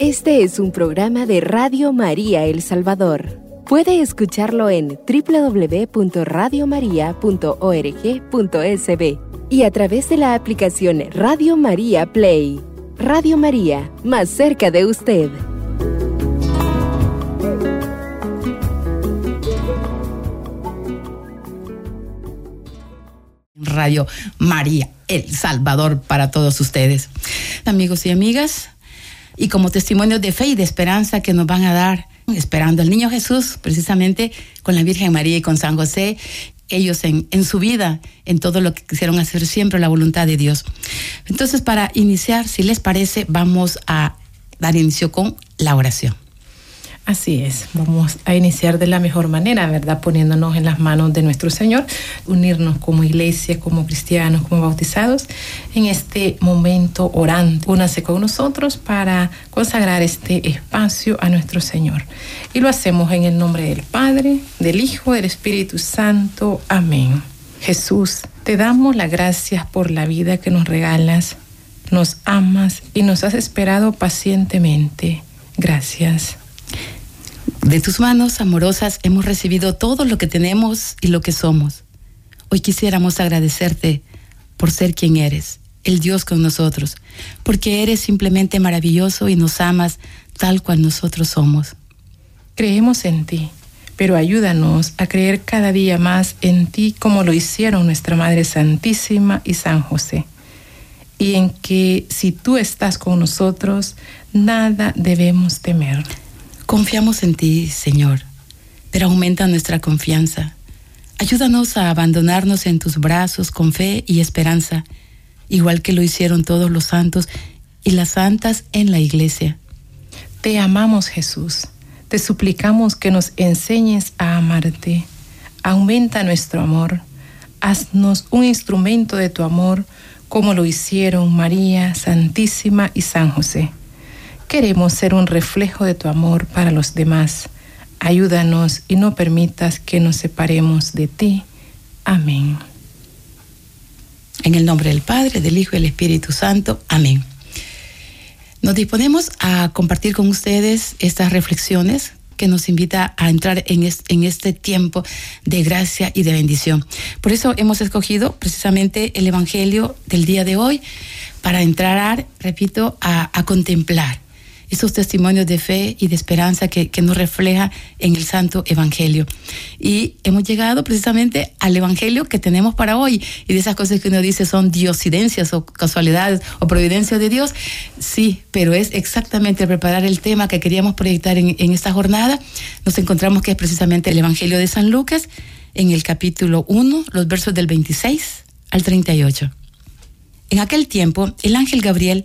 Este es un programa de Radio María El Salvador. Puede escucharlo en www.radiomaria.org.sb y a través de la aplicación Radio María Play. Radio María, más cerca de usted. Radio María, El Salvador para todos ustedes. Amigos y amigas, y como testimonio de fe y de esperanza que nos van a dar, esperando al niño Jesús, precisamente con la Virgen María y con San José, ellos en, en su vida, en todo lo que quisieron hacer siempre la voluntad de Dios. Entonces, para iniciar, si les parece, vamos a dar inicio con la oración. Así es, vamos a iniciar de la mejor manera, ¿verdad? Poniéndonos en las manos de nuestro Señor, unirnos como iglesia, como cristianos, como bautizados, en este momento orando. Únase con nosotros para consagrar este espacio a nuestro Señor. Y lo hacemos en el nombre del Padre, del Hijo, del Espíritu Santo. Amén. Jesús, te damos las gracias por la vida que nos regalas, nos amas y nos has esperado pacientemente. Gracias. De tus manos amorosas hemos recibido todo lo que tenemos y lo que somos. Hoy quisiéramos agradecerte por ser quien eres, el Dios con nosotros, porque eres simplemente maravilloso y nos amas tal cual nosotros somos. Creemos en ti, pero ayúdanos a creer cada día más en ti como lo hicieron nuestra Madre Santísima y San José, y en que si tú estás con nosotros, nada debemos temer. Confiamos en ti, Señor, pero aumenta nuestra confianza. Ayúdanos a abandonarnos en tus brazos con fe y esperanza, igual que lo hicieron todos los santos y las santas en la iglesia. Te amamos, Jesús. Te suplicamos que nos enseñes a amarte. Aumenta nuestro amor. Haznos un instrumento de tu amor, como lo hicieron María Santísima y San José. Queremos ser un reflejo de tu amor para los demás. Ayúdanos y no permitas que nos separemos de ti. Amén. En el nombre del Padre, del Hijo y del Espíritu Santo. Amén. Nos disponemos a compartir con ustedes estas reflexiones que nos invita a entrar en, este tiempo de gracia y de bendición. Por eso hemos escogido precisamente el Evangelio del día de hoy para entrar, repito, a contemplar esos testimonios de fe y de esperanza que, que, nos refleja en el Santo Evangelio. Y hemos llegado precisamente al Evangelio que tenemos para hoy. Y de esas cosas que uno dice son diosidencias o casualidades o providencia de Dios. Sí, pero es exactamente preparar el tema que queríamos proyectar en, en esta jornada. Nos encontramos que es precisamente el Evangelio de San Lucas en el capítulo 1, los versos del 26 al 38. En aquel tiempo, el ángel Gabriel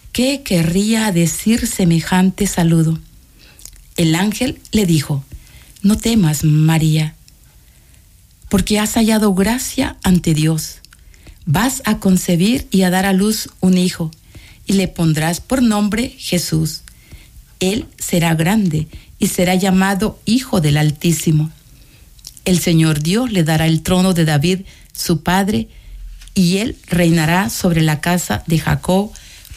¿Qué querría decir semejante saludo? El ángel le dijo, No temas, María, porque has hallado gracia ante Dios. Vas a concebir y a dar a luz un hijo, y le pondrás por nombre Jesús. Él será grande y será llamado Hijo del Altísimo. El Señor Dios le dará el trono de David, su padre, y él reinará sobre la casa de Jacob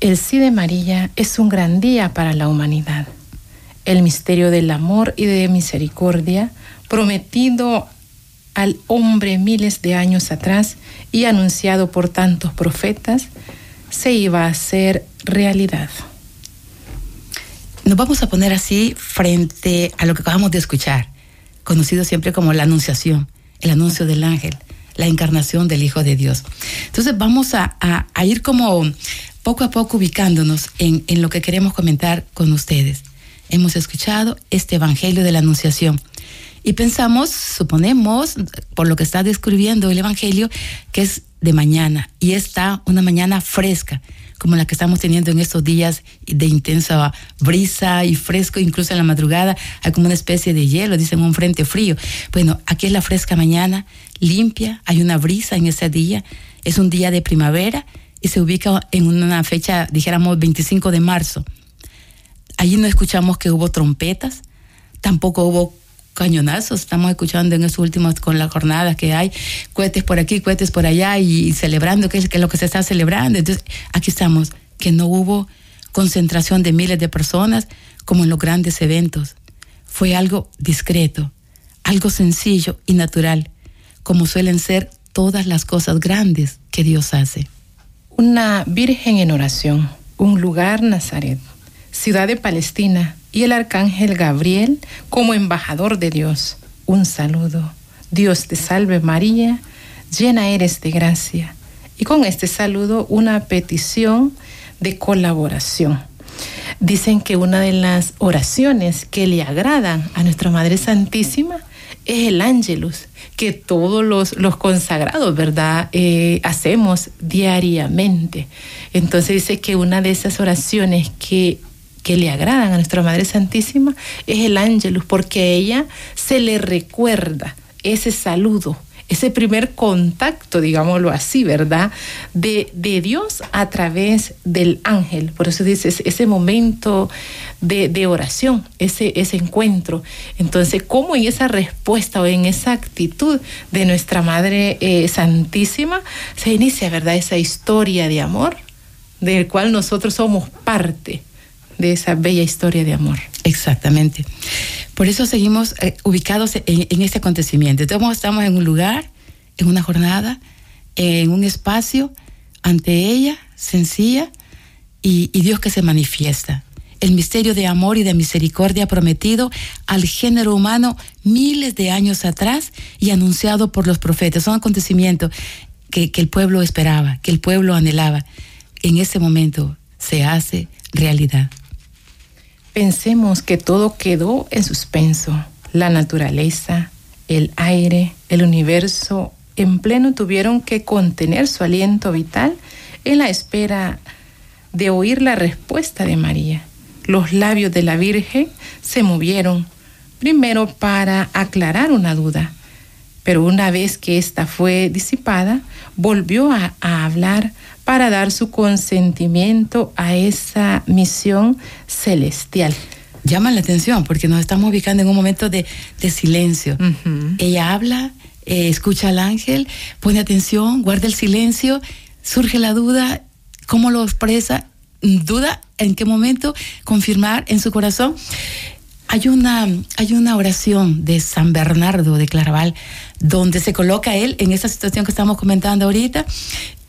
El sí de María es un gran día para la humanidad. El misterio del amor y de misericordia prometido al hombre miles de años atrás y anunciado por tantos profetas, se iba a hacer realidad. Nos vamos a poner así frente a lo que acabamos de escuchar, conocido siempre como la anunciación, el anuncio del ángel, la encarnación del Hijo de Dios. Entonces vamos a, ir como poco a poco ubicándonos en, en lo que queremos comentar con ustedes. Hemos escuchado este Evangelio de la Anunciación y pensamos, suponemos, por lo que está describiendo el Evangelio, que es de mañana y está una mañana fresca, como la que estamos teniendo en estos días de intensa brisa y fresco, incluso en la madrugada hay como una especie de hielo, dicen un frente frío. Bueno, aquí es la fresca mañana, limpia, hay una brisa en ese día, es un día de primavera y se ubica en una fecha, dijéramos, 25 de marzo. Allí no escuchamos que hubo trompetas, tampoco hubo cañonazos. Estamos escuchando en estos últimos con las jornadas que hay cohetes por aquí, cohetes por allá y, celebrando que es, que lo que se está celebrando. Entonces, aquí estamos, que no hubo concentración de miles de personas como en los grandes eventos. Fue algo discreto, algo sencillo y natural, como suelen ser todas las cosas grandes que Dios hace. Una virgen en oración, un lugar Nazaret, ciudad de Palestina, y el arcángel Gabriel como embajador de Dios. Un saludo. Dios te salve María, llena eres de gracia. Y con este saludo una petición de colaboración. Dicen que una de las oraciones que le agradan a nuestra Madre Santísima es el ángelus, que todos los, los consagrados, ¿verdad?, eh, hacemos diariamente. Entonces dice que una de esas oraciones que que le agradan a nuestra Madre Santísima es el ángelus, porque a ella se le recuerda ese saludo, ese primer contacto, digámoslo así, ¿verdad? De, de Dios a través del ángel. Por eso dice ese momento de, oración, ese, ese encuentro. Entonces, ¿cómo en esa respuesta o en esa actitud de nuestra Madre eh, Santísima se inicia, ¿verdad? Esa historia de amor del cual nosotros somos parte de esa bella historia de amor. Exactamente. Por eso seguimos eh, ubicados en, este acontecimiento. Entonces estamos en un lugar, en una jornada, en un espacio, ante ella, sencilla, y, Dios que se manifiesta. El misterio de amor y de misericordia prometido al género humano miles de años atrás y anunciado por los profetas. Son acontecimientos que, que el pueblo esperaba, que el pueblo anhelaba. En ese momento se hace realidad. Pensemos que todo quedó en suspenso. La naturaleza, el aire, el universo en pleno tuvieron que contener su aliento vital en la espera de oír la respuesta de María. Los labios de la Virgen se movieron, primero para aclarar una duda, pero una vez que ésta fue disipada, volvió a, a hablar para dar su consentimiento a esa misión celestial. Llama la atención porque nos estamos ubicando en un momento de, silencio. Ella habla, eh, escucha al ángel, pone atención, guarda el silencio, surge la duda, ¿cómo lo expresa? Duda en qué momento confirmar en su corazón. Hay una, hay una oración de San Bernardo de Claraval donde se coloca él en esa situación que estamos comentando ahorita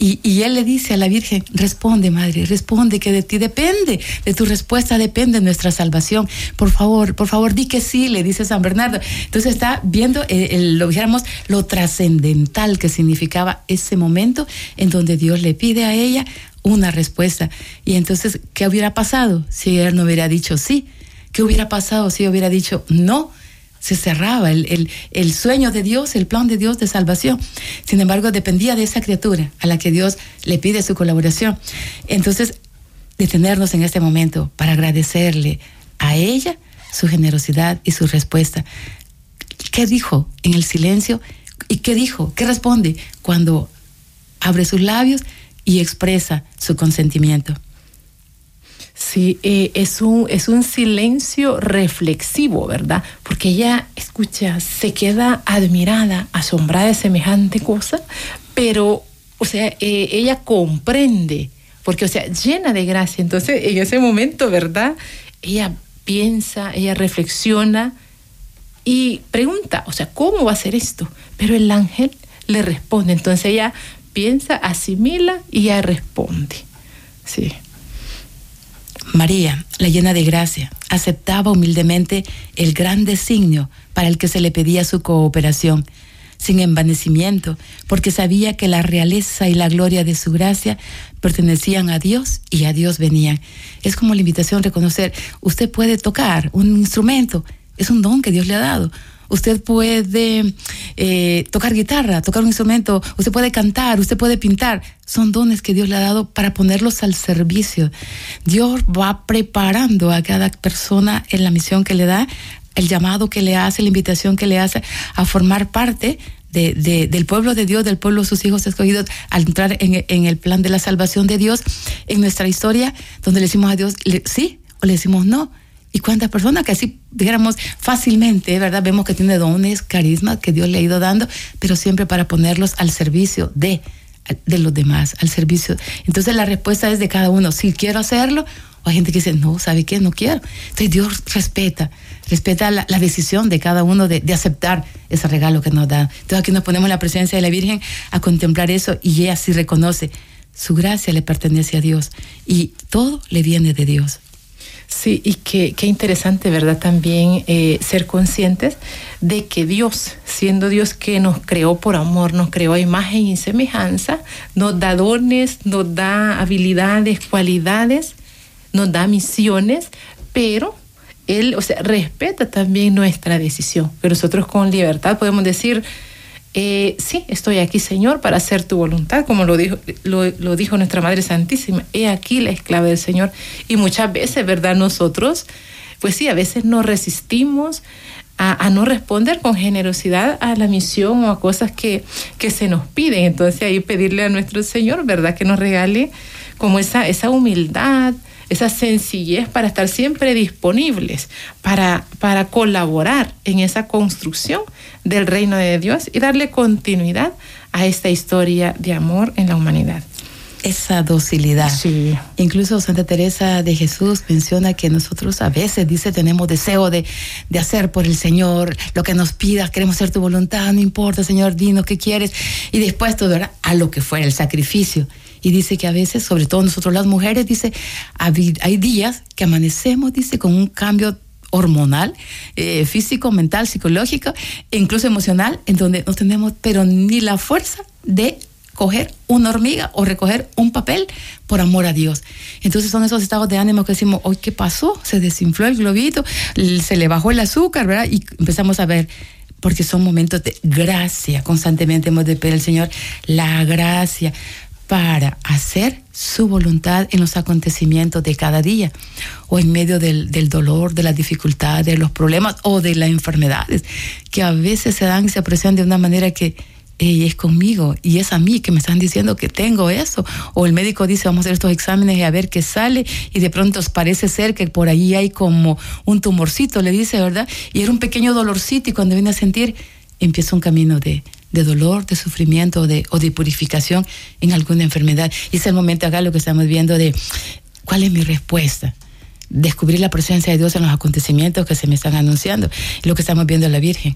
y, él le dice a la Virgen, responde madre, responde que de ti depende, de tu respuesta depende nuestra salvación. Por favor, por favor, di que sí, le dice San Bernardo. Entonces está viendo, eh, lo dijéramos, lo trascendental que significaba ese momento en donde Dios le pide a ella una respuesta. Y entonces, ¿qué hubiera pasado si él no hubiera dicho sí? ¿Qué hubiera pasado si hubiera dicho no? Se cerraba el, el, sueño de Dios, el plan de Dios de salvación. Sin embargo, dependía de esa criatura a la que Dios le pide su colaboración. Entonces, detenernos en este momento para agradecerle a ella su generosidad y su respuesta. ¿Qué dijo en el silencio? ¿Y qué dijo? ¿Qué responde cuando abre sus labios y expresa su consentimiento? Sí, eh, es, un, es un silencio reflexivo, ¿verdad? Porque ella escucha, se queda admirada, asombrada de semejante cosa, pero, o sea, eh, ella comprende, porque, o sea, llena de gracia. Entonces, en ese momento, ¿verdad? Ella piensa, ella reflexiona y pregunta, o sea, ¿cómo va a ser esto? Pero el ángel le responde. Entonces ella piensa, asimila y ya responde. Sí. María, la llena de gracia, aceptaba humildemente el gran designio para el que se le pedía su cooperación, sin envanecimiento, porque sabía que la realeza y la gloria de su gracia pertenecían a Dios y a Dios venían. Es como la invitación a reconocer, usted puede tocar un instrumento, es un don que Dios le ha dado usted puede eh, tocar guitarra, tocar un instrumento, usted puede cantar, usted puede pintar. Son dones que Dios le ha dado para ponerlos al servicio. Dios va preparando a cada persona en la misión que le da, el llamado que le hace, la invitación que le hace a formar parte de, del pueblo de Dios, del pueblo de sus hijos escogidos, al entrar en, en, el plan de la salvación de Dios, en nuestra historia, donde le decimos a Dios sí o le decimos no. Y cuántas personas que así dijéramos fácilmente, ¿verdad? Vemos que tiene dones, carisma que Dios le ha ido dando, pero siempre para ponerlos al servicio de, de los demás, al servicio. Entonces la respuesta es de cada uno, si quiero hacerlo, o hay gente que dice, no, ¿sabe qué? No quiero. Entonces Dios respeta, respeta la, decisión de cada uno de, de, aceptar ese regalo que nos da. Entonces aquí nos ponemos en la presencia de la Virgen a contemplar eso y ella sí reconoce, su gracia le pertenece a Dios y todo le viene de Dios. Sí, y qué, qué interesante, ¿verdad? También eh, ser conscientes de que Dios, siendo Dios que nos creó por amor, nos creó a imagen y semejanza, nos da dones, nos da habilidades, cualidades, nos da misiones, pero Él, o sea, respeta también nuestra decisión. Que nosotros con libertad podemos decir, eh, sí, estoy aquí, Señor, para hacer tu voluntad, como lo dijo, lo, dijo nuestra Madre Santísima. He aquí la esclava del Señor. Y muchas veces, ¿verdad? Nosotros, pues sí, a veces nos resistimos a, no responder con generosidad a la misión o a cosas que, que se nos piden. Entonces ahí pedirle a nuestro Señor, ¿verdad? Que nos regale como esa, esa humildad, esa sencillez para estar siempre disponibles, para, para colaborar en esa construcción del reino de Dios y darle continuidad a esta historia de amor en la humanidad esa docilidad. Sí. Incluso Santa Teresa de Jesús menciona que nosotros a veces, dice, tenemos deseo de, de, hacer por el Señor lo que nos pidas, queremos hacer tu voluntad, no importa, Señor, dinos qué quieres, y después todo a lo que fuera el sacrificio. Y dice que a veces, sobre todo nosotros las mujeres, dice, hay días que amanecemos, dice, con un cambio hormonal, eh, físico, mental, psicológico e incluso emocional, en donde no tenemos, pero ni la fuerza de coger una hormiga o recoger un papel por amor a Dios. Entonces son esos estados de ánimo que decimos, hoy qué pasó, se desinfló el globito, se le bajó el azúcar, ¿verdad? Y empezamos a ver, porque son momentos de gracia, constantemente hemos de pedir al Señor la gracia para hacer su voluntad en los acontecimientos de cada día o en medio del, dolor, de las dificultades, de los problemas o de las enfermedades que a veces se dan y se presentan de una manera que es conmigo y es a mí que me están diciendo que tengo eso. O el médico dice, vamos a hacer estos exámenes y a ver qué sale. Y de pronto parece ser que por ahí hay como un tumorcito, le dice, ¿verdad? Y era un pequeño dolorcito y cuando viene a sentir, empieza un camino de, de dolor, de sufrimiento de, o de purificación en alguna enfermedad. Y es el momento acá lo que estamos viendo de cuál es mi respuesta. Descubrir la presencia de Dios en los acontecimientos que se me están anunciando. Lo que estamos viendo en la Virgen.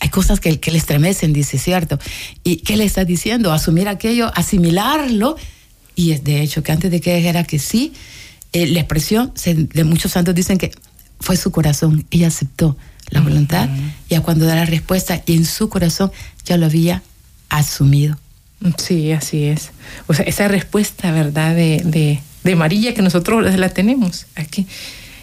Hay cosas que, le estremecen, dice, ¿cierto? ¿Y qué le está diciendo? Asumir aquello, asimilarlo. Y es de hecho que antes de que dijera que sí, eh, la expresión, de muchos santos dicen que fue su corazón, ella aceptó la voluntad, ya cuando da la respuesta y en su corazón ya lo había asumido. Sí, así es. O sea, esa respuesta, ¿verdad? De, de, de María que nosotros la tenemos aquí.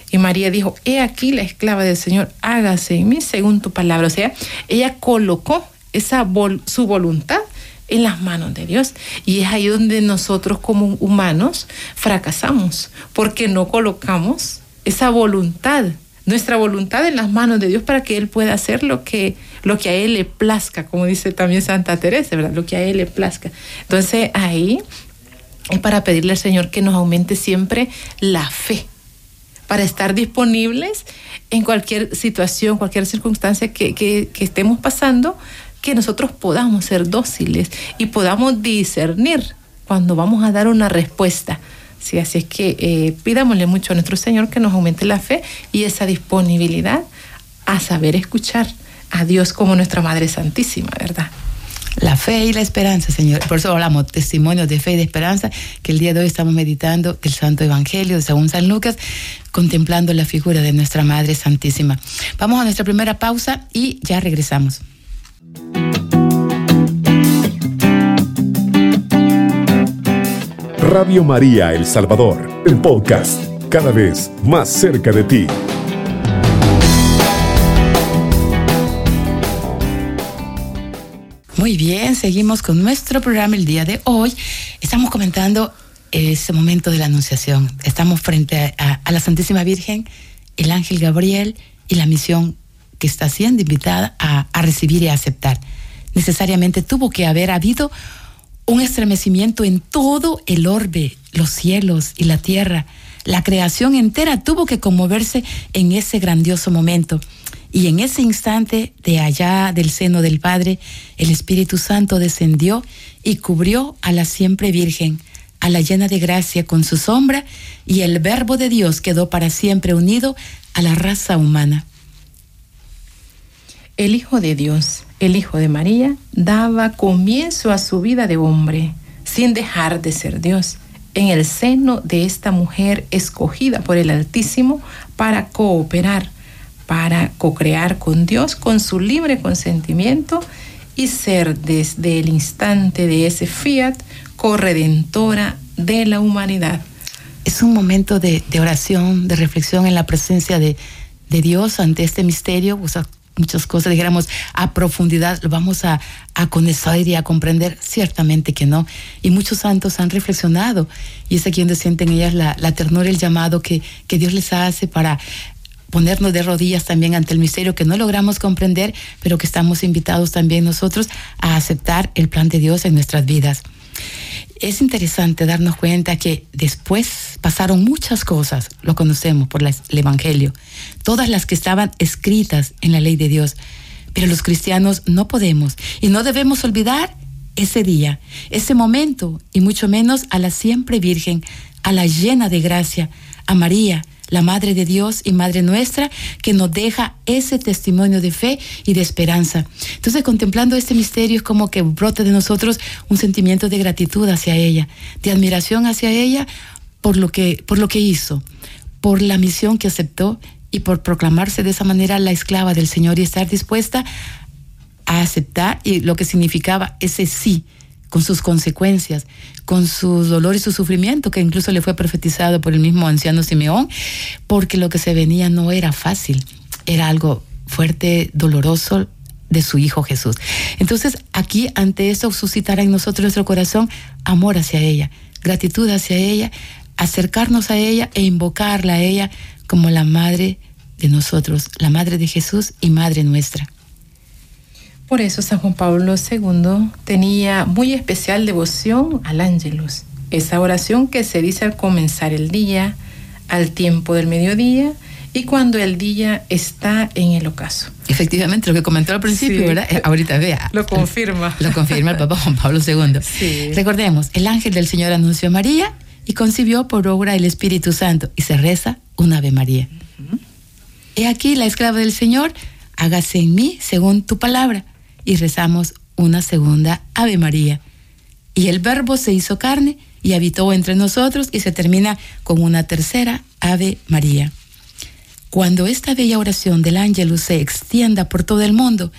Y María dijo, he aquí la esclava del Señor, hágase en mí según tu palabra. O sea, ella colocó esa su voluntad en las manos de Dios. Y es ahí donde nosotros como humanos fracasamos, porque no colocamos esa voluntad nuestra voluntad en las manos de Dios para que Él pueda hacer lo que, lo que a Él le plazca, como dice también Santa Teresa, ¿verdad? Lo que a Él le plazca. Entonces ahí es para pedirle al Señor que nos aumente siempre la fe, para estar disponibles en cualquier situación, cualquier circunstancia que, que, que estemos pasando, que nosotros podamos ser dóciles y podamos discernir cuando vamos a dar una respuesta. Sí, así es que eh, pidámosle mucho a nuestro Señor que nos aumente la fe y esa disponibilidad a saber escuchar a Dios como nuestra Madre Santísima, ¿verdad? La fe y la esperanza, Señor. Por eso hablamos testimonios de fe y de esperanza, que el día de hoy estamos meditando el Santo Evangelio según San Lucas, contemplando la figura de nuestra Madre Santísima. Vamos a nuestra primera pausa y ya regresamos. Radio María El Salvador, el podcast, cada vez más cerca de ti. Muy bien, seguimos con nuestro programa el día de hoy. Estamos comentando ese momento de la Anunciación. Estamos frente a, la Santísima Virgen, el ángel Gabriel y la misión que está siendo invitada a, a recibir y a aceptar. Necesariamente tuvo que haber habido un estremecimiento en todo el orbe, los cielos y la tierra. La creación entera tuvo que conmoverse en ese grandioso momento. Y en ese instante, de allá del seno del Padre, el Espíritu Santo descendió y cubrió a la siempre Virgen, a la llena de gracia con su sombra, y el Verbo de Dios quedó para siempre unido a la raza humana. El Hijo de Dios, el Hijo de María, daba comienzo a su vida de hombre, sin dejar de ser Dios, en el seno de esta mujer escogida por el Altísimo para cooperar para co-crear con Dios con su libre consentimiento y ser desde el instante de ese fiat corredentora de la humanidad. Es un momento de, oración, de reflexión en la presencia de, Dios ante este misterio. O muchas cosas, dijéramos, a profundidad, lo vamos a, a conocer y a comprender, ciertamente que no. Y muchos santos han reflexionado y es aquí donde sienten ellas la, la ternura, el llamado que, que Dios les hace para ponernos de rodillas también ante el misterio que no logramos comprender, pero que estamos invitados también nosotros a aceptar el plan de Dios en nuestras vidas. Es interesante darnos cuenta que después pasaron muchas cosas, lo conocemos por el Evangelio, todas las que estaban escritas en la ley de Dios, pero los cristianos no podemos y no debemos olvidar ese día, ese momento, y mucho menos a la siempre Virgen, a la llena de gracia, a María, la Madre de Dios y Madre nuestra, que nos deja ese testimonio de fe y de esperanza. Entonces, contemplando este misterio es como que brota de nosotros un sentimiento de gratitud hacia ella, de admiración hacia ella por lo que, por lo que hizo, por la misión que aceptó y por proclamarse de esa manera la esclava del Señor y estar dispuesta a aceptar y lo que significaba ese sí con sus consecuencias, con su dolor y su sufrimiento, que incluso le fue profetizado por el mismo anciano Simeón, porque lo que se venía no era fácil, era algo fuerte, doloroso de su Hijo Jesús. Entonces, aquí ante eso suscitará en nosotros nuestro corazón amor hacia ella, gratitud hacia ella, acercarnos a ella e invocarla a ella como la madre de nosotros, la madre de Jesús y madre nuestra. Por eso San Juan Pablo II tenía muy especial devoción al ángelus, esa oración que se dice al comenzar el día, al tiempo del mediodía y cuando el día está en el ocaso. Efectivamente, lo que comentó al principio, sí. ¿verdad? Ahorita vea. Lo confirma. Lo confirma el Papa Juan Pablo II. Sí. Recordemos, el ángel del Señor anunció a María y concibió por obra el Espíritu Santo y se reza un Ave María. Uh -huh. He aquí la esclava del Señor, hágase en mí según tu palabra y rezamos una segunda Ave María. Y el Verbo se hizo carne y habitó entre nosotros y se termina con una tercera Ave María. Cuando esta bella oración del ángel se extienda por todo el mundo,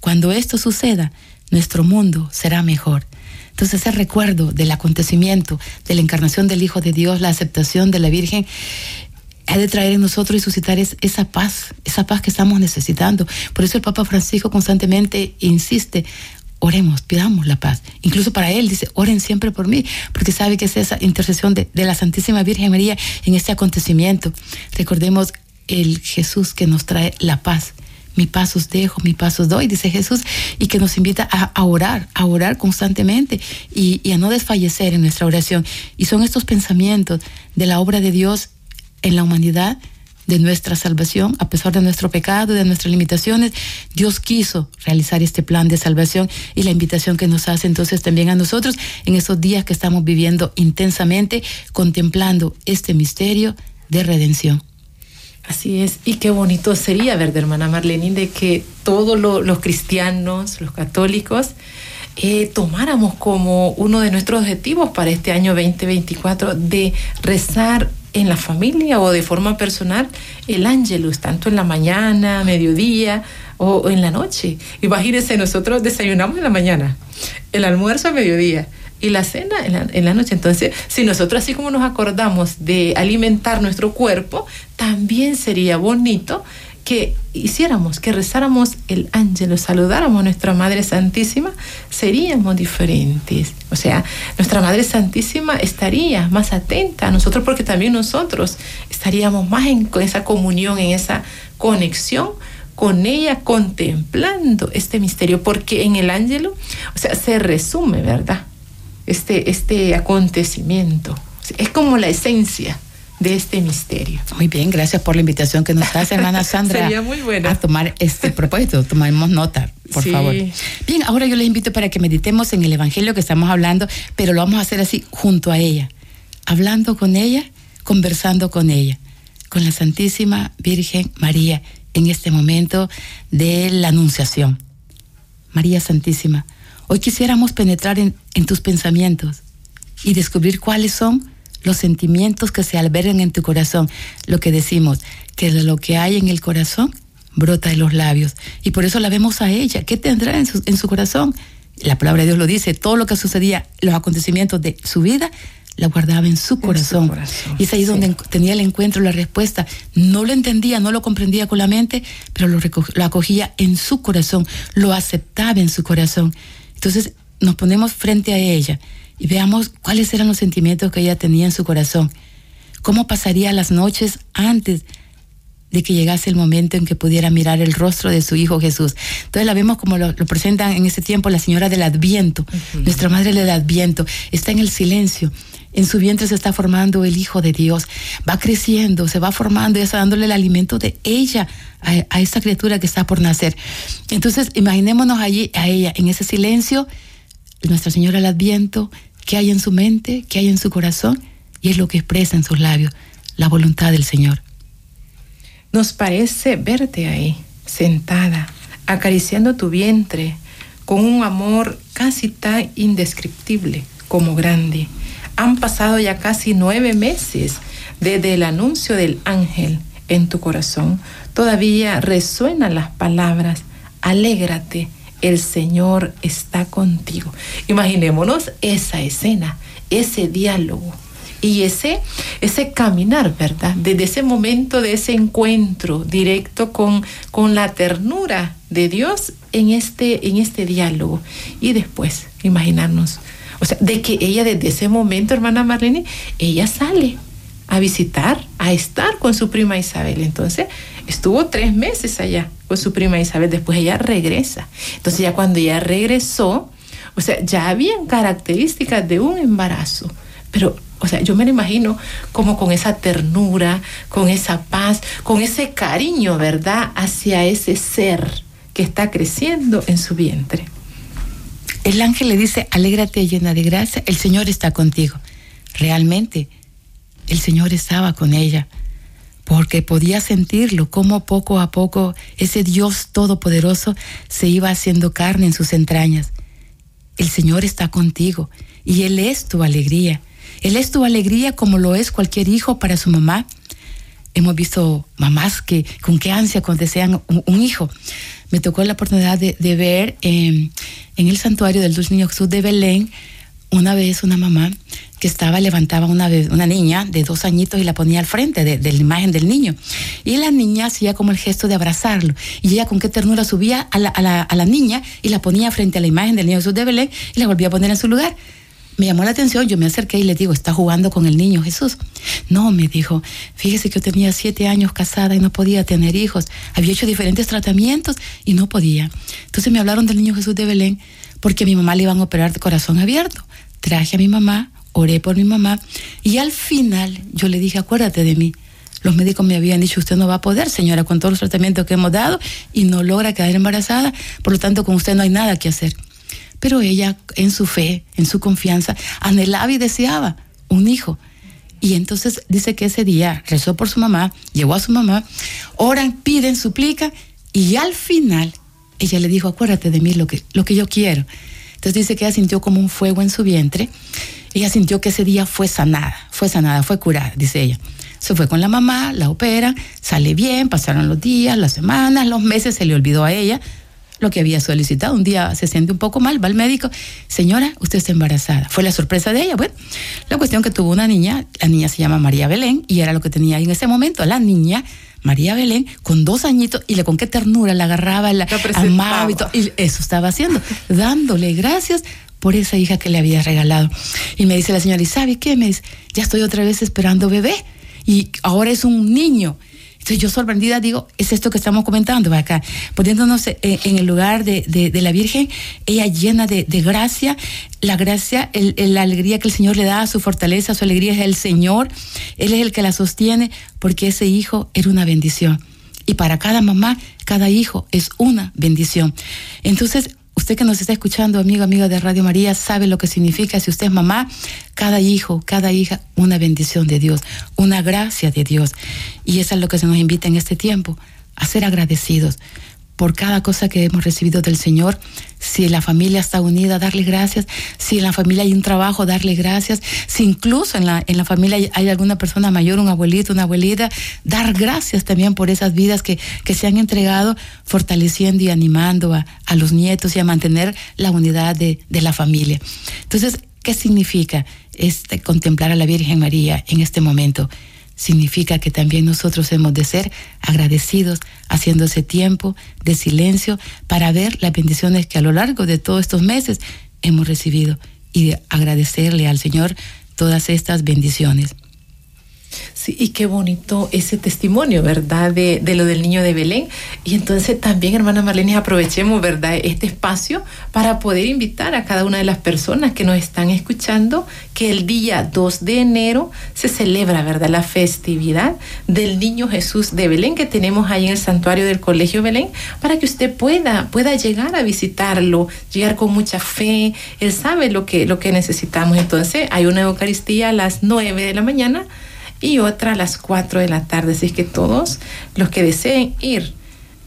cuando esto suceda, nuestro mundo será mejor. Entonces ese recuerdo del acontecimiento, de la encarnación del Hijo de Dios, la aceptación de la Virgen, ha de traer en nosotros y suscitar es, esa paz, esa paz que estamos necesitando. Por eso el Papa Francisco constantemente insiste, oremos, pidamos la paz. Incluso para él dice, oren siempre por mí, porque sabe que es esa intercesión de, de la Santísima Virgen María en este acontecimiento. Recordemos el Jesús que nos trae la paz, mi pasos dejo, mi pasos doy, dice Jesús, y que nos invita a, orar, a orar constantemente y, y, a no desfallecer en nuestra oración. Y son estos pensamientos de la obra de Dios en la humanidad de nuestra salvación, a pesar de nuestro pecado, de nuestras limitaciones, Dios quiso realizar este plan de salvación y la invitación que nos hace entonces también a nosotros en esos días que estamos viviendo intensamente, contemplando este misterio de redención. Así es, y qué bonito sería, ver, hermana Marlene, de que todos los cristianos, los católicos, eh, tomáramos como uno de nuestros objetivos para este año 2024 de rezar en la familia o de forma personal el ángelus, tanto en la mañana, mediodía o en la noche. Imagínense, nosotros desayunamos en la mañana, el almuerzo a mediodía y la cena en la, en la, noche. Entonces, si nosotros así como nos acordamos de alimentar nuestro cuerpo, también sería bonito que hiciéramos, que rezáramos el ángel, saludáramos a nuestra Madre Santísima, seríamos diferentes. O sea, nuestra Madre Santísima estaría más atenta a nosotros porque también nosotros estaríamos más en esa comunión, en esa conexión con ella contemplando este misterio, porque en el ángel, o sea, se resume, ¿verdad? Este, este acontecimiento. Es como la esencia de este misterio. Muy bien, gracias por la invitación que nos hace, hermana Sandra. Sería muy buena. A tomar este propósito, tomemos nota, por favor. Bien, ahora yo les invito para que meditemos en el Evangelio que estamos hablando, pero lo vamos a hacer así junto a ella, hablando con ella, conversando con ella, con la Santísima Virgen María en este momento de la Anunciación. María Santísima, hoy quisiéramos penetrar en, en tus pensamientos y descubrir cuáles son los sentimientos que se albergan en tu corazón, lo que decimos, que de lo que hay en el corazón brota de los labios. Y por eso la vemos a ella. ¿Qué tendrá en su, en su corazón? La palabra de Dios lo dice, todo lo que sucedía, los acontecimientos de su vida, la guardaba en su corazón. y es ahí donde tenía el encuentro, la respuesta. No lo entendía, no lo comprendía con la mente, pero lo, lo acogía en su corazón, lo aceptaba en su corazón. Entonces nos ponemos frente a ella y veamos cuáles eran los sentimientos que ella tenía en su corazón. Cómo pasaría las noches antes de que llegase el momento en que pudiera mirar el rostro de su Hijo Jesús. Entonces la vemos como lo, presentan en ese tiempo la señora del Adviento, nuestra madre del Adviento, está en el silencio. En su vientre se está formando el Hijo de Dios, va creciendo, se va formando y está dándole el alimento de ella a, a esa criatura que está por nacer. Entonces, imaginémonos allí a ella en ese silencio nuestra Señora del Adviento, qué hay en su mente, qué hay en su corazón, y es lo que expresa en sus labios, la voluntad del Señor. Nos parece verte ahí, sentada, acariciando tu vientre, con un amor casi tan indescriptible como grande. Han pasado ya casi nueve meses desde el anuncio del ángel en tu corazón. Todavía resuenan las palabras, alégrate, el Señor está contigo. Imaginémonos esa escena, ese diálogo y ese, ese caminar, ¿verdad? Desde ese momento de ese encuentro directo con, con la ternura de Dios en este, en este diálogo. Y después, imaginarnos, o sea, de que ella desde ese momento, hermana Marlene, ella sale a visitar, a estar con su prima Isabel. Entonces, estuvo tres meses allá con su prima Isabel, después ella regresa. Entonces, ya cuando ella regresó, o sea, ya habían características de un embarazo, pero, o sea, yo me lo imagino como con esa ternura, con esa paz, con ese cariño, ¿verdad?, hacia ese ser que está creciendo en su vientre. El ángel le dice, alégrate llena de gracia, el Señor está contigo. Realmente, el Señor estaba con ella, porque podía sentirlo, como poco a poco ese Dios todopoderoso se iba haciendo carne en sus entrañas. El Señor está contigo y Él es tu alegría. Él es tu alegría como lo es cualquier hijo para su mamá. Hemos visto mamás que con qué ansia cuando desean un, hijo. Me tocó la oportunidad de, ver en el santuario del Dulce Niño Jesús de Belén una vez una mamá que estaba, levantaba una, una niña de dos añitos y la ponía al frente de, la imagen del niño. Y la niña hacía como el gesto de abrazarlo. Y ella con qué ternura subía a la, a la, a la niña y la ponía frente a la imagen del niño Jesús de Belén y la volvía a poner en su lugar. me llamó la atención, yo me acerqué y le digo, ¿está jugando con el niño Jesús? No, me dijo, fíjese que yo tenía siete años casada y no podía tener hijos. Había hecho diferentes tratamientos y no podía. Entonces me hablaron del niño Jesús de Belén porque a mi mamá le iban a operar de corazón abierto. Traje a mi mamá, oré por mi mamá y al final yo le dije, acuérdate de mí. Los médicos me habían dicho, usted no va a poder, señora, con todos los tratamientos que hemos dado y no logra quedar embarazada, por lo tanto con usted no hay nada que hacer. Pero ella, en su fe, en su confianza, anhelaba y deseaba un hijo. Y entonces dice que ese día rezó por su mamá, llegó a su mamá, oran, piden, suplican, y al final ella le dijo, acuérdate de mí lo que, lo que yo quiero. Entonces dice que ella sintió como un fuego en su vientre. Ella sintió que ese día fue sanada, fue sanada, fue curada, dice ella. Se fue con la mamá, la operan, sale bien, pasaron los días, las semanas, los meses, se le olvidó a ella, lo que había solicitado. Un día se siente un poco mal, va al médico, señora, usted está embarazada. Fue la sorpresa de ella. Bueno, la cuestión que tuvo una niña, la niña se llama María Belén y era lo que tenía en ese momento, la niña. María Belén, con dos añitos, y le con qué ternura la agarraba, la, amaba y, todo, y eso estaba haciendo, dándole gracias por esa hija que le había regalado. Y me dice la señora, ¿y sabe qué? Me dice, ya estoy otra vez esperando bebé, y ahora es un niño. Entonces yo sorprendida digo, es esto que estamos comentando acá, poniéndonos en, el lugar de, la Virgen, ella llena de, gracia, la gracia, la alegría que el Señor le da, su fortaleza, su alegría es el Señor, Él es el que la sostiene, porque ese hijo era una bendición. Y para cada mamá, cada hijo es una bendición. Entonces, Usted que nos está escuchando, amigo, amiga de Radio María, sabe lo que significa si usted es mamá, cada hijo, cada hija, una bendición de Dios, una gracia de Dios. Y eso es lo que se nos invita en este tiempo, a ser agradecidos por cada cosa que hemos recibido del Señor. Si la familia está unida, darle gracias. Si en la familia hay un trabajo, darle gracias. Si incluso en la, en la familia hay alguna persona mayor, un abuelito, una abuelita, dar gracias también por esas vidas que, que se han entregado, fortaleciendo y animando a, a, los nietos y a mantener la unidad de, de la familia. Entonces, ¿qué significa este, contemplar a la Virgen María en este momento? Significa que también nosotros hemos de ser agradecidos haciendo ese tiempo de silencio para ver las bendiciones que a lo largo de todos estos meses hemos recibido y agradecerle al Señor todas estas bendiciones. Sí, y qué bonito ese testimonio, ¿verdad? De, lo del niño de Belén. Y entonces también, hermana Marlene, aprovechemos, ¿verdad? Este espacio para poder invitar a cada una de las personas que nos están escuchando que el día 2 de enero se celebra, ¿verdad? La festividad del niño Jesús de Belén que tenemos ahí en el santuario del Colegio Belén para que usted pueda, pueda llegar a visitarlo, llegar con mucha fe. Él sabe lo que, lo que necesitamos. Entonces, hay una Eucaristía a las 9 de la mañana y otra a las 4 de la tarde. Así que todos los que deseen ir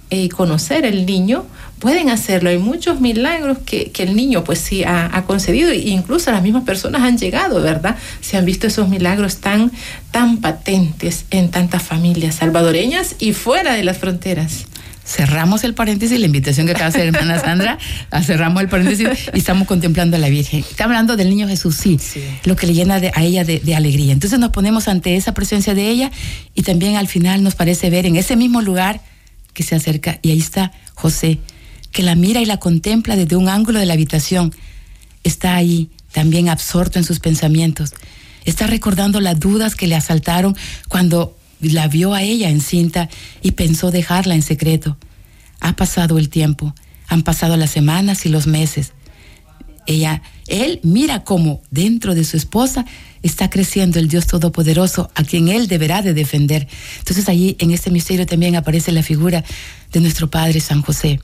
y conocer el niño pueden hacerlo. Hay muchos milagros que, el niño pues sí ha, concedido e incluso las mismas personas han llegado, ¿verdad? Se han visto esos milagros tan, tan patentes en tantas familias salvadoreñas y fuera de las fronteras cerramos el paréntesis, la invitación que acaba de hacer hermana Sandra, cerramos el paréntesis y estamos contemplando a la Virgen. Está hablando del niño Jesús, sí, lo que le llena a ella de, alegría. Entonces nos ponemos ante esa presencia de ella y también al final nos parece ver en ese mismo lugar que se acerca y ahí está José, que la mira y la contempla desde un ángulo de la habitación. Está ahí también absorto en sus pensamientos. Está recordando las dudas que le asaltaron cuando la vio a ella encinta y pensó dejarla en secreto. Ha pasado el tiempo, han pasado las semanas y los meses. Ella, él mira cómo dentro de su esposa está creciendo el Dios Todopoderoso a quien él deberá de defender. Entonces allí en este misterio también aparece la figura de nuestro Padre San José,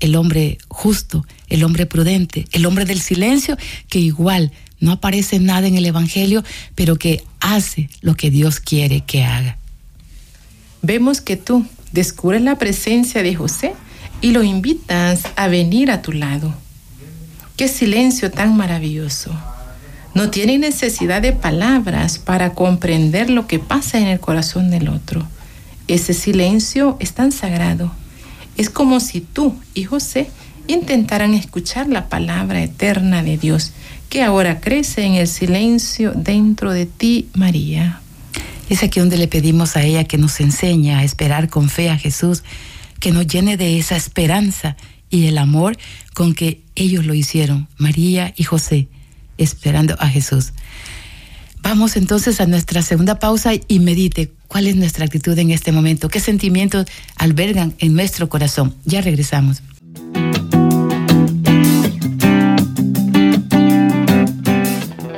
el hombre justo, el hombre prudente, el hombre del silencio, que igual no aparece nada en el Evangelio, pero que hace lo que Dios quiere que haga vemos que tú descubres la presencia de José y lo invitas a venir a tu lado. Qué silencio tan maravilloso. No tiene necesidad de palabras para comprender lo que pasa en el corazón del otro. Ese silencio es tan sagrado. Es como si tú y José intentaran escuchar la palabra eterna de Dios, que ahora crece en el silencio dentro de ti, María. Es aquí donde le pedimos a ella que nos enseñe a esperar con fe a Jesús, que nos llene de esa esperanza y el amor con que ellos lo hicieron, María y José, esperando a Jesús. Vamos entonces a nuestra segunda pausa y medite cuál es nuestra actitud en este momento, qué sentimientos albergan en nuestro corazón. Ya regresamos.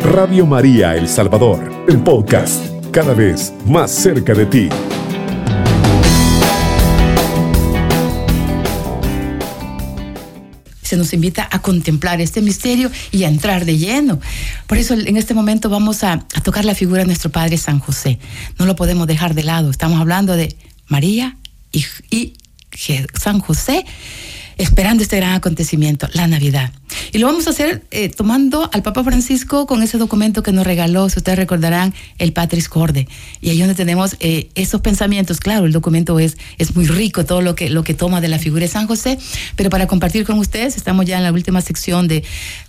Radio María El Salvador, el podcast, cada vez más cerca de ti. se nos invita a contemplar este misterio y a entrar de lleno. Por eso en este momento vamos a, tocar la figura de nuestro Padre San José. No lo podemos dejar de lado. Estamos hablando de María y, San José esperando este gran acontecimiento, la Navidad. Y lo vamos a hacer eh, tomando al Papa Francisco con ese documento que nos regaló, si ustedes recordarán, el Patris Corde. Y ahí donde tenemos eh, esos pensamientos. Claro, el documento es, es muy rico, todo lo que, lo que toma de la figura de San José, pero para compartir con ustedes, estamos ya en la última sección de,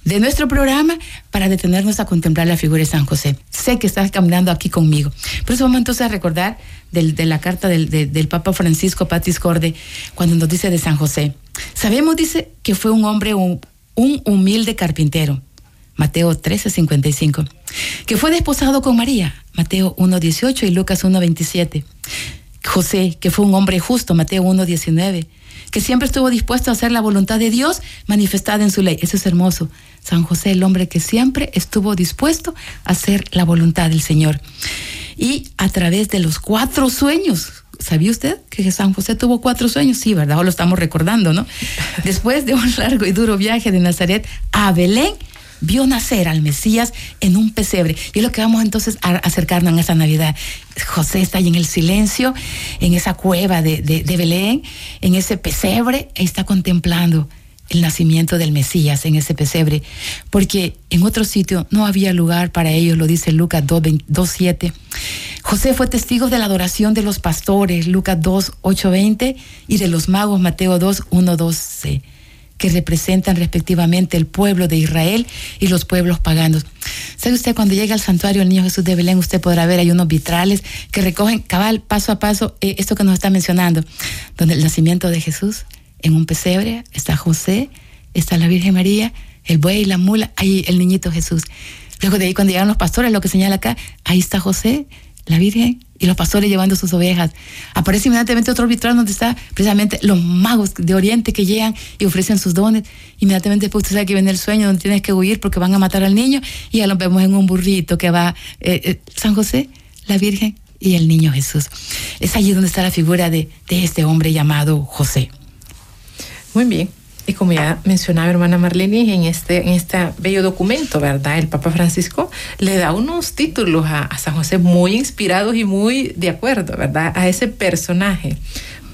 de nuestro programa para detenernos a contemplar la figura de San José. Sé que estás caminando aquí conmigo. Por eso vamos entonces a recordar de la carta del, del Papa Francisco Patris Corde, cuando nos dice de San José. Sabemos, dice, que fue un hombre, un, humilde carpintero. Mateo 13:55. Que fue desposado con María. Mateo 1:18 y Lucas 1:27. José, que fue un hombre justo. Mateo 1:19. Que siempre estuvo dispuesto a hacer la voluntad de Dios manifestada en su ley. Eso es hermoso. San José, el hombre que siempre estuvo dispuesto a hacer la voluntad del Señor. Y a través de los cuatro sueños ¿Sabía usted que San José tuvo cuatro sueños? Sí, ¿verdad? O lo estamos recordando, ¿no? Después de un largo y duro viaje de Nazaret a Belén, vio nacer al Mesías en un pesebre. Y es lo que vamos entonces a acercarnos en esa Navidad. José está ahí en el silencio, en esa cueva de, de Belén, en ese pesebre, y está contemplando el nacimiento del Mesías en ese pesebre, porque en otro sitio no había lugar para ellos, lo dice Lucas 2.7. José fue testigo de la adoración de los pastores, Lucas 2, 20, y de los magos, Mateo 2, 1, 12, que representan respectivamente el pueblo de Israel y los pueblos paganos. ¿Sabe usted, cuando llega al santuario el niño Jesús de Belén, usted podrá ver, hay unos vitrales que recogen cabal, paso a paso, eh, esto que nos está mencionando, donde el nacimiento de Jesús, en un pesebre, está José, está la Virgen María, el buey, y la mula, ahí el niñito Jesús. Luego de ahí, cuando llegan los pastores, lo que señala acá, ahí está José, la Virgen y los pastores llevando sus ovejas. Aparece inmediatamente otro vitral donde está precisamente los magos de Oriente que llegan y ofrecen sus dones. Inmediatamente después usted sabe que viene el sueño donde tienes que huir porque van a matar al niño y ya lo vemos en un burrito que va eh, eh, San José, la Virgen y el niño Jesús. Es allí donde está la figura de, de este hombre llamado José. Muy bien. Y como ya mencionaba hermana Marlene, en este, en este bello documento, ¿verdad? El Papa Francisco le da unos títulos a, a, San José muy inspirados y muy de acuerdo, ¿verdad? A ese personaje.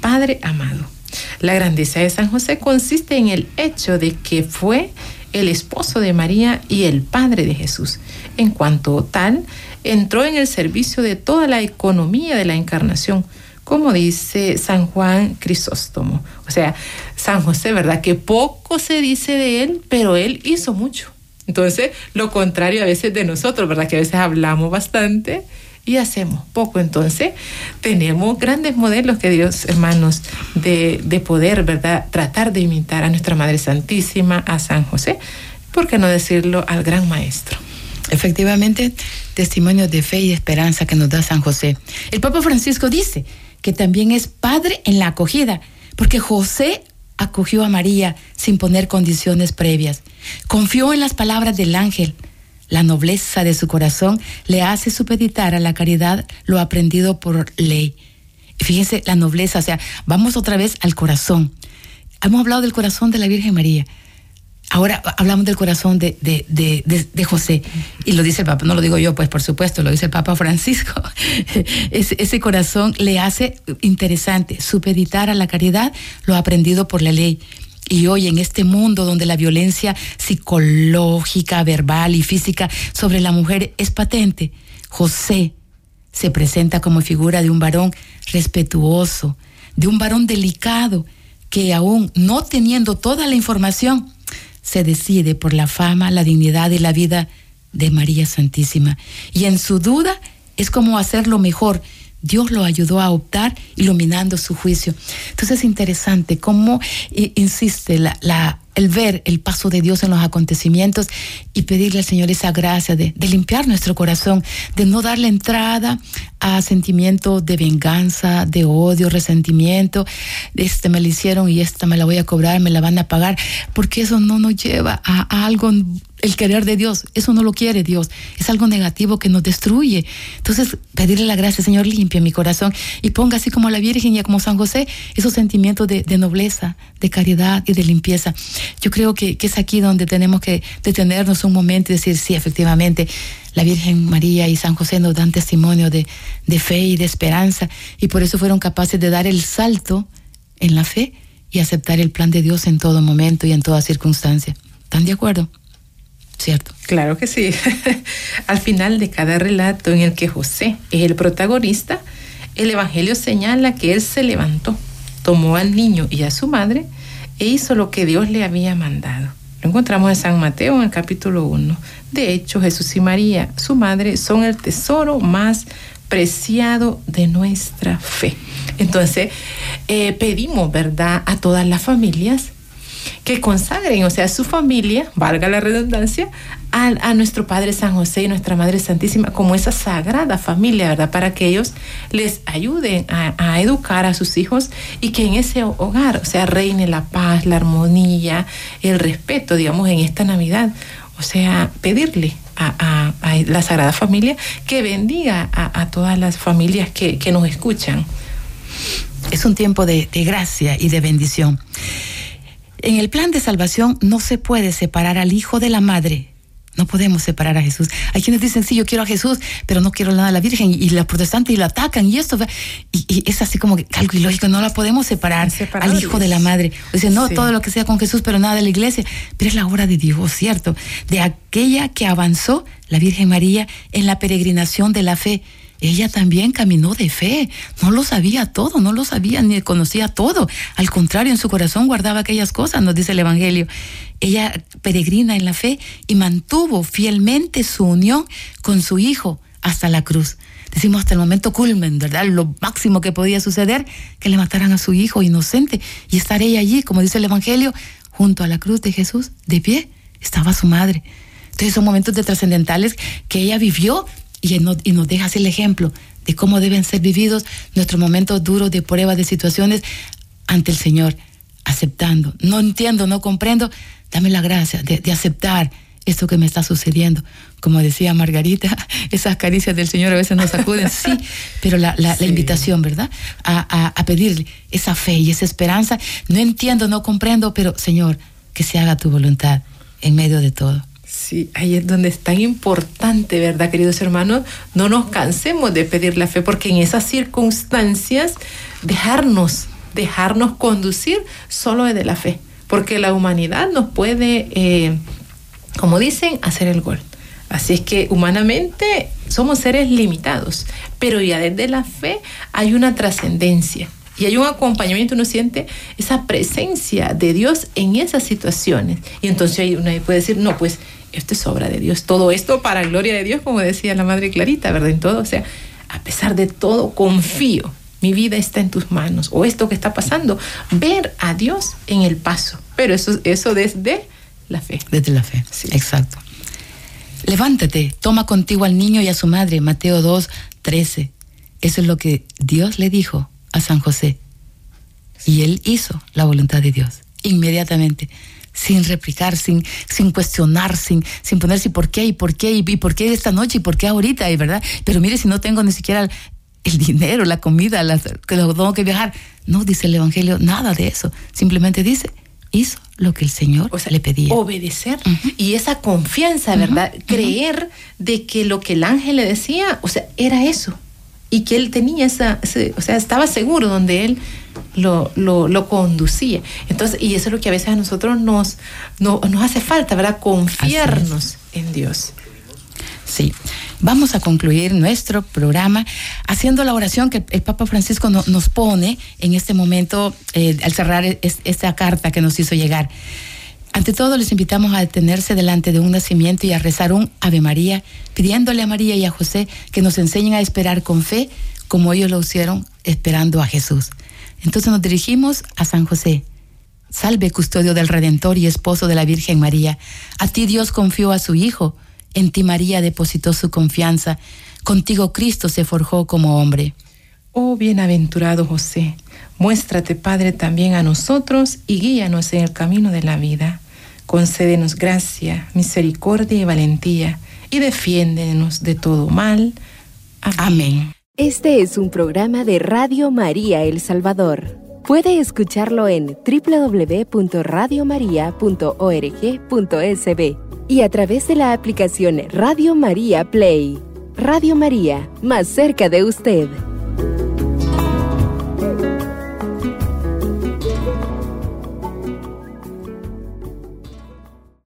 Padre amado. La grandeza de San José consiste en el hecho de que fue el esposo de María y el padre de Jesús. En cuanto tal, entró en el servicio de toda la economía de la encarnación como dice San Juan Crisóstomo. O sea, San José, ¿verdad? Que poco se dice de él, pero él hizo mucho. Entonces, lo contrario a veces de nosotros, ¿verdad? Que a veces hablamos bastante y hacemos poco. Entonces, tenemos grandes modelos que Dios, hermanos, de, de poder, ¿verdad? Tratar de imitar a nuestra Madre Santísima, a San José, ¿por qué no decirlo al gran maestro? Efectivamente, testimonio de fe y esperanza que nos da San José. El Papa Francisco dice, que también es padre en la acogida, porque José acogió a María sin poner condiciones previas. Confió en las palabras del ángel. La nobleza de su corazón le hace supeditar a la caridad lo aprendido por ley. Fíjense la nobleza, o sea, vamos otra vez al corazón. Hemos hablado del corazón de la Virgen María. Ahora hablamos del corazón de, de, de, José, y lo dice el Papa, no lo digo yo, pues por supuesto, lo dice el Papa Francisco. ese, ese, corazón le hace interesante supeditar a la caridad lo aprendido por la ley. Y hoy en este mundo donde la violencia psicológica, verbal y física sobre la mujer es patente, José se presenta como figura de un varón respetuoso, de un varón delicado, que aún no teniendo toda la información, se decide por la fama, la dignidad y la vida de María Santísima. Y en su duda es como hacerlo mejor. Dios lo ayudó a optar iluminando su juicio. Entonces es interesante cómo insiste la, el ver el paso de Dios en los acontecimientos y pedirle al Señor esa gracia de, limpiar nuestro corazón, de no darle entrada a sentimientos de venganza, de odio, resentimiento, este me lo hicieron y esta me la voy a cobrar, me la van a pagar, porque eso no nos lleva a algo el querer de Dios. Eso no lo quiere Dios. Es algo negativo que nos destruye. Entonces, pedirle la gracia, Señor, limpia mi corazón y ponga así como la Virgen y como San José esos sentimientos de, nobleza, de caridad y de limpieza. Yo creo que, es aquí donde tenemos que detenernos un momento y decir, sí, efectivamente, la Virgen María y San José nos dan testimonio de, de fe y de esperanza y por eso fueron capaces de dar el salto en la fe y aceptar el plan de Dios en todo momento y en toda circunstancia. ¿Están de acuerdo? ¿Cierto? Claro que sí. Al final de cada relato en el que José es el protagonista, el Evangelio señala que él se levantó, tomó al niño y a su madre e hizo lo que Dios le había mandado. Lo encontramos en San Mateo en el capítulo 1. De hecho, Jesús y María, su madre, son el tesoro más preciado de nuestra fe. Entonces, eh, pedimos, ¿verdad?, a todas las familias que consagren, o sea, su familia, valga la redundancia, a, a, nuestro Padre San José y nuestra Madre Santísima como esa sagrada familia, ¿verdad? Para que ellos les ayuden a, a, educar a sus hijos y que en ese hogar, o sea, reine la paz, la armonía, el respeto, digamos, en esta Navidad. O sea, pedirle a, a la Sagrada Familia que bendiga a, todas las familias que, que, nos escuchan. Es un tiempo de, de gracia y de bendición. En el plan de salvación no se puede separar al hijo de la madre. No podemos separar a Jesús. Hay quienes dicen, sí, yo quiero a Jesús, pero no quiero nada a la Virgen. Y, la protestante y la atacan y esto. Y, y, es así como que algo ilógico. No la podemos separar al hijo de la madre. Dicen, no, sí. todo lo que sea con Jesús, pero nada de la iglesia. Pero es la obra de Dios, ¿cierto? De aquella que avanzó la Virgen María en la peregrinación de la fe ella también caminó de fe, no lo sabía todo, no lo sabía ni conocía todo, al contrario, en su corazón guardaba aquellas cosas, nos dice el Evangelio. Ella peregrina en la fe y mantuvo fielmente su unión con su hijo hasta la cruz. Decimos hasta el momento culmen, ¿verdad? Lo máximo que podía suceder, que le mataran a su hijo inocente y estar ella allí, como dice el Evangelio, junto a la cruz de Jesús, de pie, estaba su madre. Entonces son momentos de trascendentales que ella vivió y nos, y nos deja así el ejemplo de cómo deben ser vividos nuestros momentos duros de pruebas, de situaciones ante el Señor, aceptando. No entiendo, no comprendo, dame la gracia de, de aceptar esto que me está sucediendo. Como decía Margarita, esas caricias del Señor a veces nos sacuden, sí, pero la, la, sí. la invitación, ¿verdad? A, a, a pedirle esa fe y esa esperanza. No entiendo, no comprendo, pero Señor, que se haga tu voluntad en medio de todo. Sí, ahí es donde es tan importante, ¿verdad, queridos hermanos? No nos cansemos de pedir la fe, porque en esas circunstancias dejarnos, dejarnos conducir solo de la fe, porque la humanidad nos puede, eh, como dicen, hacer el gol. Así es que humanamente somos seres limitados, pero ya desde la fe hay una trascendencia y hay un acompañamiento, uno siente esa presencia de Dios en esas situaciones. Y entonces uno puede decir, no, pues esto es obra de Dios, todo esto para gloria de Dios, como decía la Madre Clarita, ¿verdad? En todo, o sea, a pesar de todo, confío, mi vida está en tus manos, o esto que está pasando, ver a Dios en el paso, pero eso, eso desde la fe. Desde la fe, sí. exacto. Levántate, toma contigo al niño y a su madre, Mateo 2, 13. Eso es lo que Dios le dijo a San José. Y él hizo la voluntad de Dios inmediatamente sin replicar, sin, sin cuestionar, sin, sin ponerse por qué y por qué y, y, por qué esta noche y por qué ahorita, y verdad. Pero mire, si no tengo ni siquiera el dinero, la comida, que lo tengo que viajar. No dice el Evangelio nada de eso. Simplemente dice, hizo lo que el Señor o sea, le pedía. Obedecer. Uh -huh. Y esa confianza, ¿verdad? Uh -huh. Creer de que lo que el ángel le decía, o sea, era eso. Y que él tenía esa, o sea, estaba seguro donde él lo, lo, lo, conducía. Entonces, y eso es lo que a veces a nosotros nos, no, nos hace falta, ¿verdad? Confiarnos en Dios. Sí. Vamos a concluir nuestro programa haciendo la oración que el Papa Francisco no, nos pone en este momento eh, al cerrar es, esta carta que nos hizo llegar. Ante todo, les invitamos a detenerse delante de un nacimiento y a rezar un Ave María, pidiéndole a María y a José que nos enseñen a esperar con fe, como ellos lo hicieron esperando a Jesús. Entonces nos dirigimos a San José. Salve, custodio del Redentor y esposo de la Virgen María. A ti Dios confió a su Hijo. En ti María depositó su confianza. Contigo Cristo se forjó como hombre. Oh bienaventurado José, muéstrate Padre también a nosotros y guíanos en el camino de la vida. Concédenos gracia, misericordia y valentía y defiéndenos de todo mal. Amén. Amén. Este es un programa de Radio María El Salvador. Puede escucharlo en www.radiomaria.org.sb y a través de la aplicación Radio María Play. Radio María, más cerca de usted.